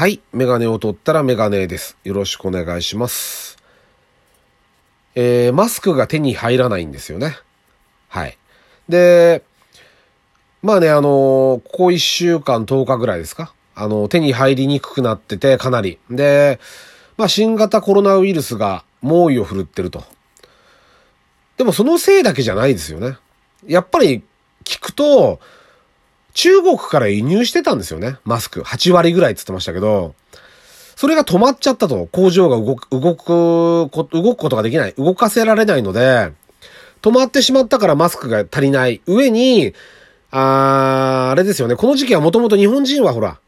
はい。メガネを取ったらメガネです。よろしくお願いします。えー、マスクが手に入らないんですよね。はい。で、まあね、あの、ここ1週間10日ぐらいですか？あの、手に入りにくくなってて、かなり。で、まあ、新型コロナウイルスが猛威を振るってると。でもそのせいだけじゃないですよね。やっぱり聞くと、中国から輸入してたんですよね。マスク。8割ぐらいって言ってましたけど、それが止まっちゃったと。工場が動く、動く、動くことができない。動かせられないので、止まってしまったからマスクが足りない。上に、あー、あれですよね。この時期はもともと日本人はほら、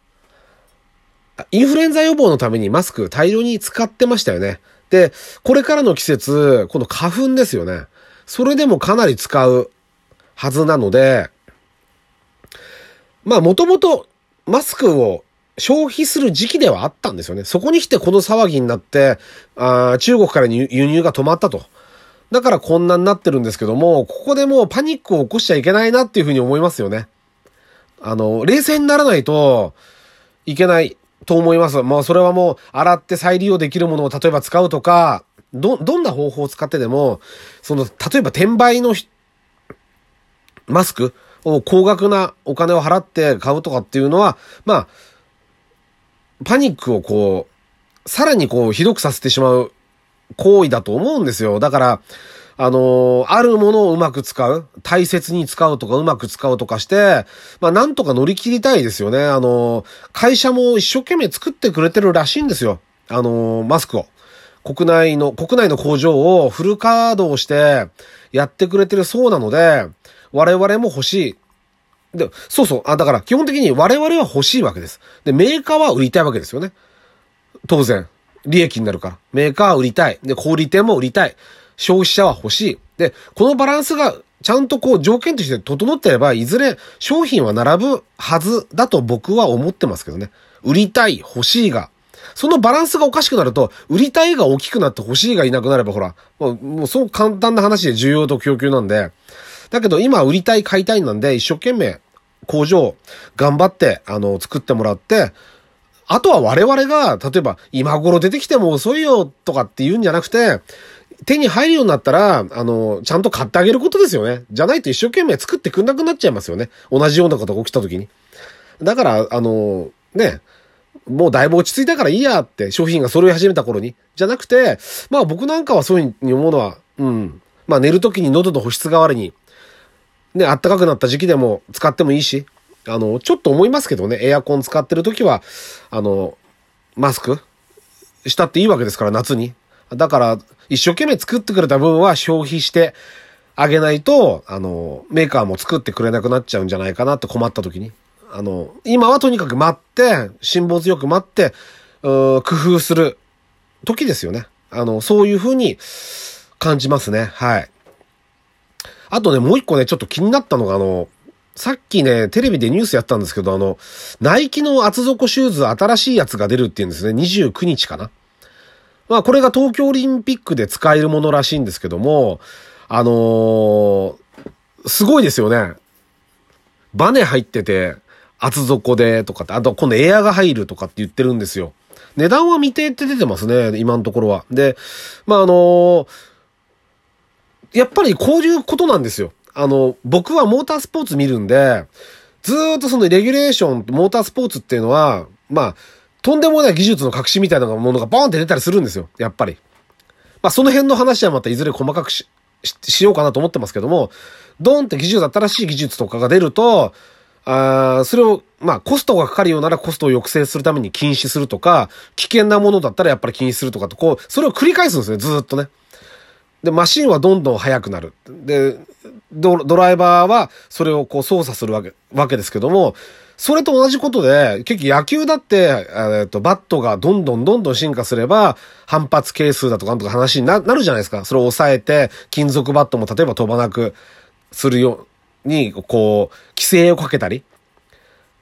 インフルエンザ予防のためにマスク大量に使ってましたよね。で、これからの季節、この花粉ですよね。それでもかなり使うはずなので、まあもともとマスクを消費する時期ではあったんですよね。そこに来てこの騒ぎになって、あ中国から輸入が止まったと。だからこんなになってるんですけども、ここでもうパニックを起こしちゃいけないなっていうふうに思いますよね。あの、冷静にならないといけないと思います。まあそれはもう洗って再利用できるものを例えば使うとか、ど、どんな方法を使ってでも、その、例えば転売のマスク高額なお金を払って買うとかっていうのは、まあ、パニックをこう、さらにこう、ひどくさせてしまう行為だと思うんですよ。だから、あのー、あるものをうまく使う、大切に使うとかうまく使うとかして、まあなんとか乗り切りたいですよね。あのー、会社も一生懸命作ってくれてるらしいんですよ。あのー、マスクを。国内の、国内の工場をフル稼働してやってくれてるそうなので、我々も欲しい。で、そうそう。あ、だから基本的に我々は欲しいわけです。で、メーカーは売りたいわけですよね。当然。利益になるから。メーカーは売りたい。で、小売店も売りたい。消費者は欲しい。で、このバランスがちゃんとこう条件として整ってれば、いずれ商品は並ぶはずだと僕は思ってますけどね。売りたい、欲しいが。そのバランスがおかしくなると、売りたいが大きくなって欲しいがいなくなれば、ほら、もう、もうそう簡単な話で需要と供給なんで、だけど今売りたい買いたいなんで一生懸命工場頑張ってあの作ってもらって、あとは我々が、例えば今頃出てきても遅いよとかって言うんじゃなくて、手に入るようになったら、あの、ちゃんと買ってあげることですよね。じゃないと一生懸命作ってくんなくなっちゃいますよね。同じようなことが起きた時に。だから、あの、ね、もうだいぶ落ち着いたからいいやって商品が揃い始めた頃に。じゃなくて、まあ僕なんかはそういうふうに思うのは、うん。まあ寝る時に喉の保湿代わりにね、暖かくなった時期でも使ってもいいし、あの、ちょっと思いますけどね、エアコン使ってる時は、あの、マスクしたっていいわけですから、夏に。だから、一生懸命作ってくれた分は消費してあげないと、あの、メーカーも作ってくれなくなっちゃうんじゃないかなって困った時に。あの、今はとにかく待って、辛抱強く待って、うー工夫する時ですよね。あの、そういうふうに感じますね。はい。あとね、もう一個ね、ちょっと気になったのが、あの、さっきね、テレビでニュースやったんですけど、あの、ナイキの厚底シューズ新しいやつが出るっていうんですね。29日かな。まあ、これが東京オリンピックで使えるものらしいんですけども、あのー、すごいですよね。バネ入ってて、厚底でとかって、あと今度エアが入るとかって言ってるんですよ。値段は未定って出てますね、今のところは。で、まあ、あのーやっぱりこういうことなんですよ。あの、僕はモータースポーツ見るんで、ずっとそのレギュレーション、モータースポーツっていうのは、まあ、とんでもない技術の革新みたいなものがボーンって出たりするんですよ。やっぱり。まあ、その辺の話はまたいずれ細かくし、しようかなと思ってますけども、ドンって技術、新しい技術とかが出ると、あそれを、まあ、コストがかかるようならコストを抑制するために禁止するとか、危険なものだったらやっぱり禁止するとかと、こう、それを繰り返すんですね、ずっとね。で、マシンはどんどん速くなる。で、ドライバーはそれをこう操作するわけ、わけですけども、それと同じことで、結局野球だって、えっと、バットがどんどんどんどん進化すれば、反発係数だとかなんとか話になるじゃないですか。それを抑えて、金属バットも例えば飛ばなくするように、こう、規制をかけたり。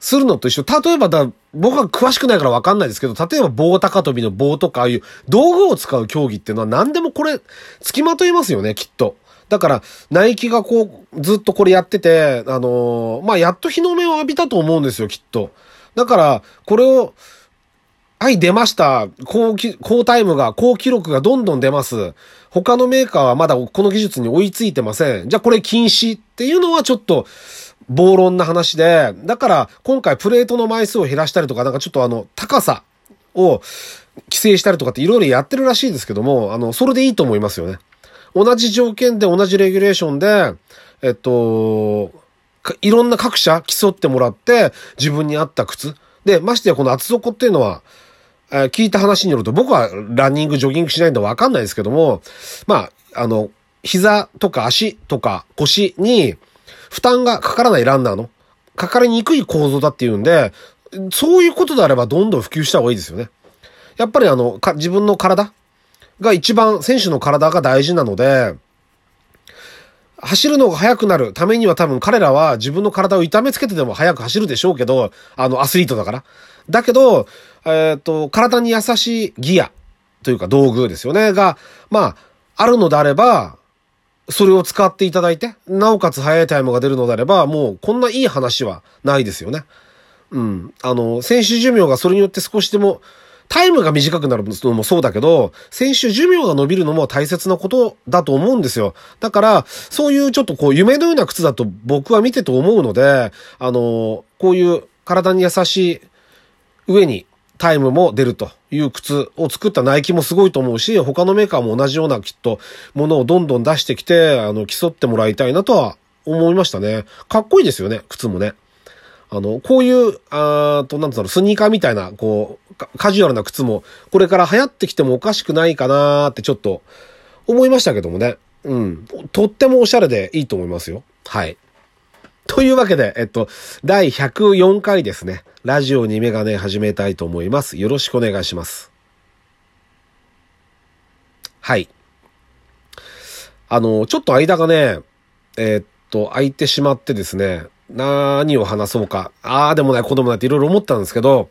するのと一緒。例えばだ、僕は詳しくないからわかんないですけど、例えば棒高跳びの棒とか、ああいう道具を使う競技っていうのは何でもこれ、付きまといますよね、きっと。だから、ナイキがこう、ずっとこれやってて、あのー、まあ、やっと日の目を浴びたと思うんですよ、きっと。だから、これを、はい、出ました。高き、高タイムが、高記録がどんどん出ます。他のメーカーはまだこの技術に追いついてません。じゃあこれ禁止っていうのはちょっと、暴論な話で、だから今回プレートの枚数を減らしたりとか、なんかちょっとあの、高さを規制したりとかっていろいろやってるらしいですけども、あの、それでいいと思いますよね。同じ条件で同じレギュレーションで、えっと、いろんな各社競ってもらって、自分に合った靴。で、ましてやこの厚底っていうのは、え聞いた話によると、僕はランニング、ジョギングしないんでわかんないですけども、まあ、あの、膝とか足とか腰に負担がかからないランナーの、かかりにくい構造だっていうんで、そういうことであればどんどん普及した方がいいですよね。やっぱりあの、か自分の体が一番、選手の体が大事なので、走るのが速くなるためには多分彼らは自分の体を痛めつけてでも速く走るでしょうけど、あのアスリートだから。だけど、えっ、と、体に優しいギアというか道具ですよね、が、まあ、あるのであれば、それを使っていただいて、なおかつ速いタイムが出るのであれば、もうこんないい話はないですよね。うん。あの、選手寿命がそれによって少しでも、タイムが短くなるのもそうだけど、選手寿命が伸びるのも大切なことだと思うんですよ。だから、そういうちょっとこう夢のような靴だと僕は見てて思うので、あの、こういう体に優しい上にタイムも出るという靴を作ったナイキもすごいと思うし、他のメーカーも同じようなきっとものをどんどん出してきて、あの、競ってもらいたいなとは思いましたね。かっこいいですよね、靴もね。あの、こういう、あーと、なんつうの、スニーカーみたいな、こう、カカジュアルな靴も、これから流行ってきてもおかしくないかなーってちょっと、思いましたけどもね。うん。とってもおしゃれでいいと思いますよ。はい。というわけで、えっと、第104回ですね。ラジオにメガネ始めたいと思います。よろしくお願いします。はい。あの、ちょっと間がね、えっと、空いてしまってですね、何を話そうか。ああでもない、こうでもないっていろいろ思ったんですけど、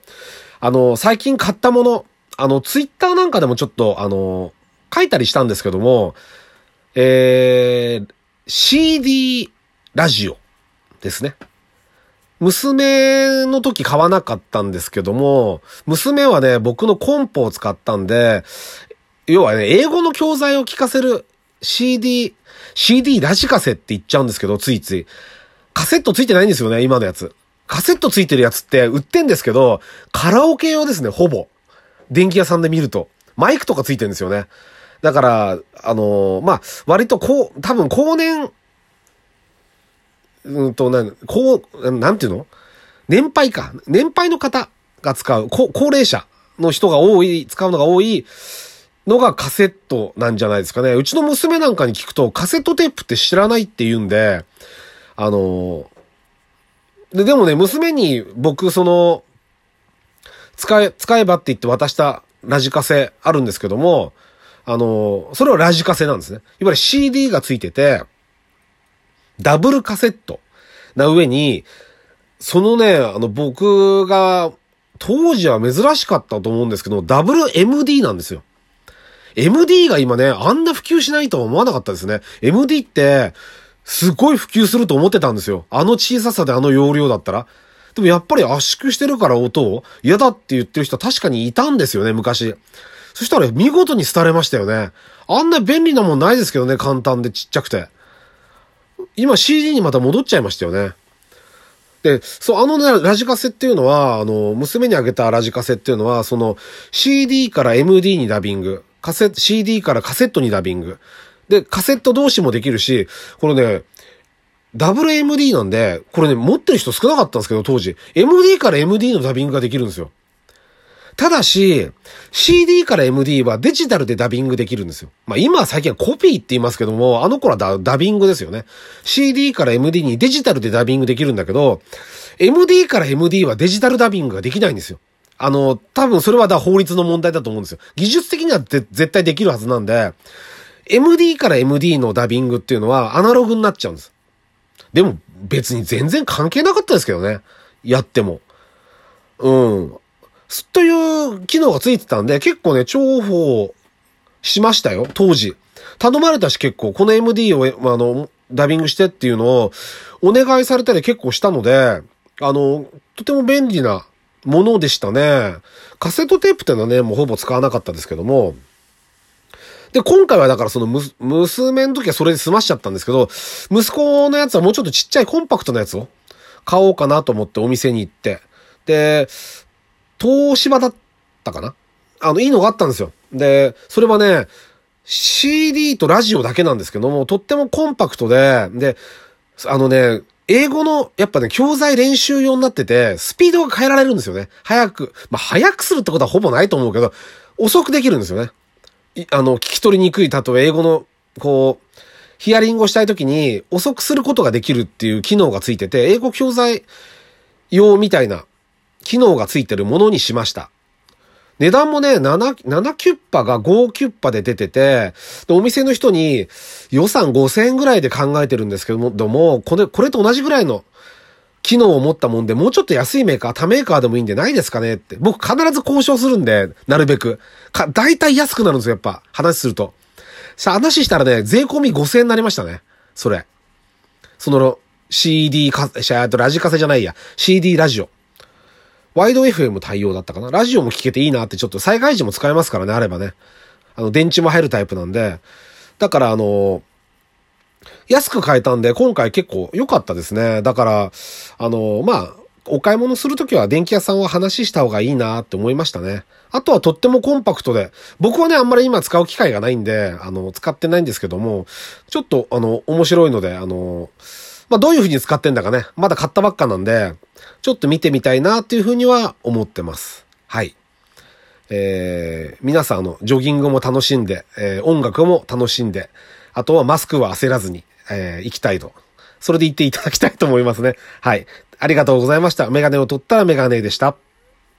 あの、最近買ったもの、あの、ツイッターなんかでもちょっと、あの、書いたりしたんですけども、えー、CD ラジオですね。娘の時買わなかったんですけども、娘はね、僕のコンポを使ったんで、要はね、英語の教材を聞かせる CD、CD ラジカセって言っちゃうんですけど、ついつい。カセットついてないんですよね、今のやつ。カセットついてるやつって売ってんですけど、カラオケ用ですね、ほぼ。電気屋さんで見ると。マイクとかついてるんですよね。だから、あのーまあ、割とこう、多分後年、うんと、なん、こう、なんていうの？年配か。年配の方が使う、こ高齢者の人が多い、使うのが多いのがカセットなんじゃないですかね。うちの娘なんかに聞くと、カセットテープって知らないって言うんで、あので、でもね、娘に僕、その、使え、使えばって言って渡したラジカセあるんですけども、あのそれはラジカセなんですね。いわゆる CD がついてて、ダブルカセットな上に、そのね、あの、僕が、当時は珍しかったと思うんですけど、ダブル MD なんですよ。MD が今ね、あんな普及しないとは思わなかったですね。MD って、すごい普及すると思ってたんですよ。あの小ささであの容量だったら。でもやっぱり圧縮してるから音を嫌だって言ってる人は確かにいたんですよね、昔。そしたら見事に廃れましたよね。あんな便利なもんないですけどね、簡単でちっちゃくて。今 CD にまた戻っちゃいましたよね。で、そう、あのね、ラジカセっていうのは、あの、娘にあげたラジカセっていうのは、その、CD から MD にダビング、カセット、CD からカセットにダビング。で、カセット同士もできるし、このね、WMD なんで、これね、持ってる人少なかったんですけど、当時。MD から MD のダビングができるんですよ。ただし、CD から MD はデジタルでダビングできるんですよ。まあ今は最近はコピーって言いますけども、あの頃はダビングですよね。CD から MD にデジタルでダビングできるんだけど、MD から MD はデジタルダビングができないんですよ。あの、多分それはだ法律の問題だと思うんですよ。技術的には絶対できるはずなんで、MD から MD のダビングっていうのはアナログになっちゃうんです。でも別に全然関係なかったですけどね。やっても。うん。という機能がついてたんで、結構ね、重宝しましたよ、当時。頼まれたし結構、この MD を、あの、ダビングしてっていうのを、お願いされたり結構したので、あの、とても便利なものでしたね。カセットテープってのはね、もうほぼ使わなかったですけども。で、今回はだからそのむ、娘の時はそれで済ましちゃったんですけど、息子のやつはもうちょっとちっちゃいコンパクトなやつを買おうかなと思ってお店に行って。で、東芝だったかな？あの、いいのがあったんですよ。で、それはね、CD とラジオだけなんですけども、とってもコンパクトで、で、あのね、英語の、やっぱね、教材練習用になってて、スピードが変えられるんですよね。早く。まあ、早くするってことはほぼないと思うけど、遅くできるんですよね。あの、聞き取りにくい、例え英語の、こう、ヒアリングをしたいときに遅くすることができるっていう機能がついてて、英語教材用みたいな機能がついてるものにしました。値段もね、7、7キュッパが5キュッパで出てて、で、お店の人に予算5000円ぐらいで考えてるんですけども、でも、これ、これと同じぐらいの機能を持ったもんで、もうちょっと安いメーカー、他メーカーでもいいんでないですかねって。僕必ず交渉するんで、なるべく。か、大体安くなるんですよ、やっぱ。話すると。さあ、話したらね、税込み5000円になりましたね。それ。その、CD か、シャーとラジカセじゃないや。CD ラジオ。ワイド FM 対応だったかな。ラジオも聞けていいなってちょっと災害時も使えますからね、あればね。あの、電池も入るタイプなんで。だからあの、安く買えたんで、今回結構良かったですね。だから、あの、まあ、お買い物するときは電気屋さんは話した方がいいなって思いましたね。あとはとってもコンパクトで、僕はね、あんまり今使う機会がないんで、あの、使ってないんですけども、ちょっと、あの、面白いので、あの、まあ、どういうふうに使ってんだかね、まだ買ったばっかなんで、ちょっと見てみたいなっていうふうには思ってます。はい。えー、皆さんあの、ジョギングも楽しんで、えー、音楽も楽しんで、あとはマスクは焦らずに、えー、行きたいと。それで行っていただきたいと思いますね。はい。ありがとうございました。メガネを取ったらメガネでした。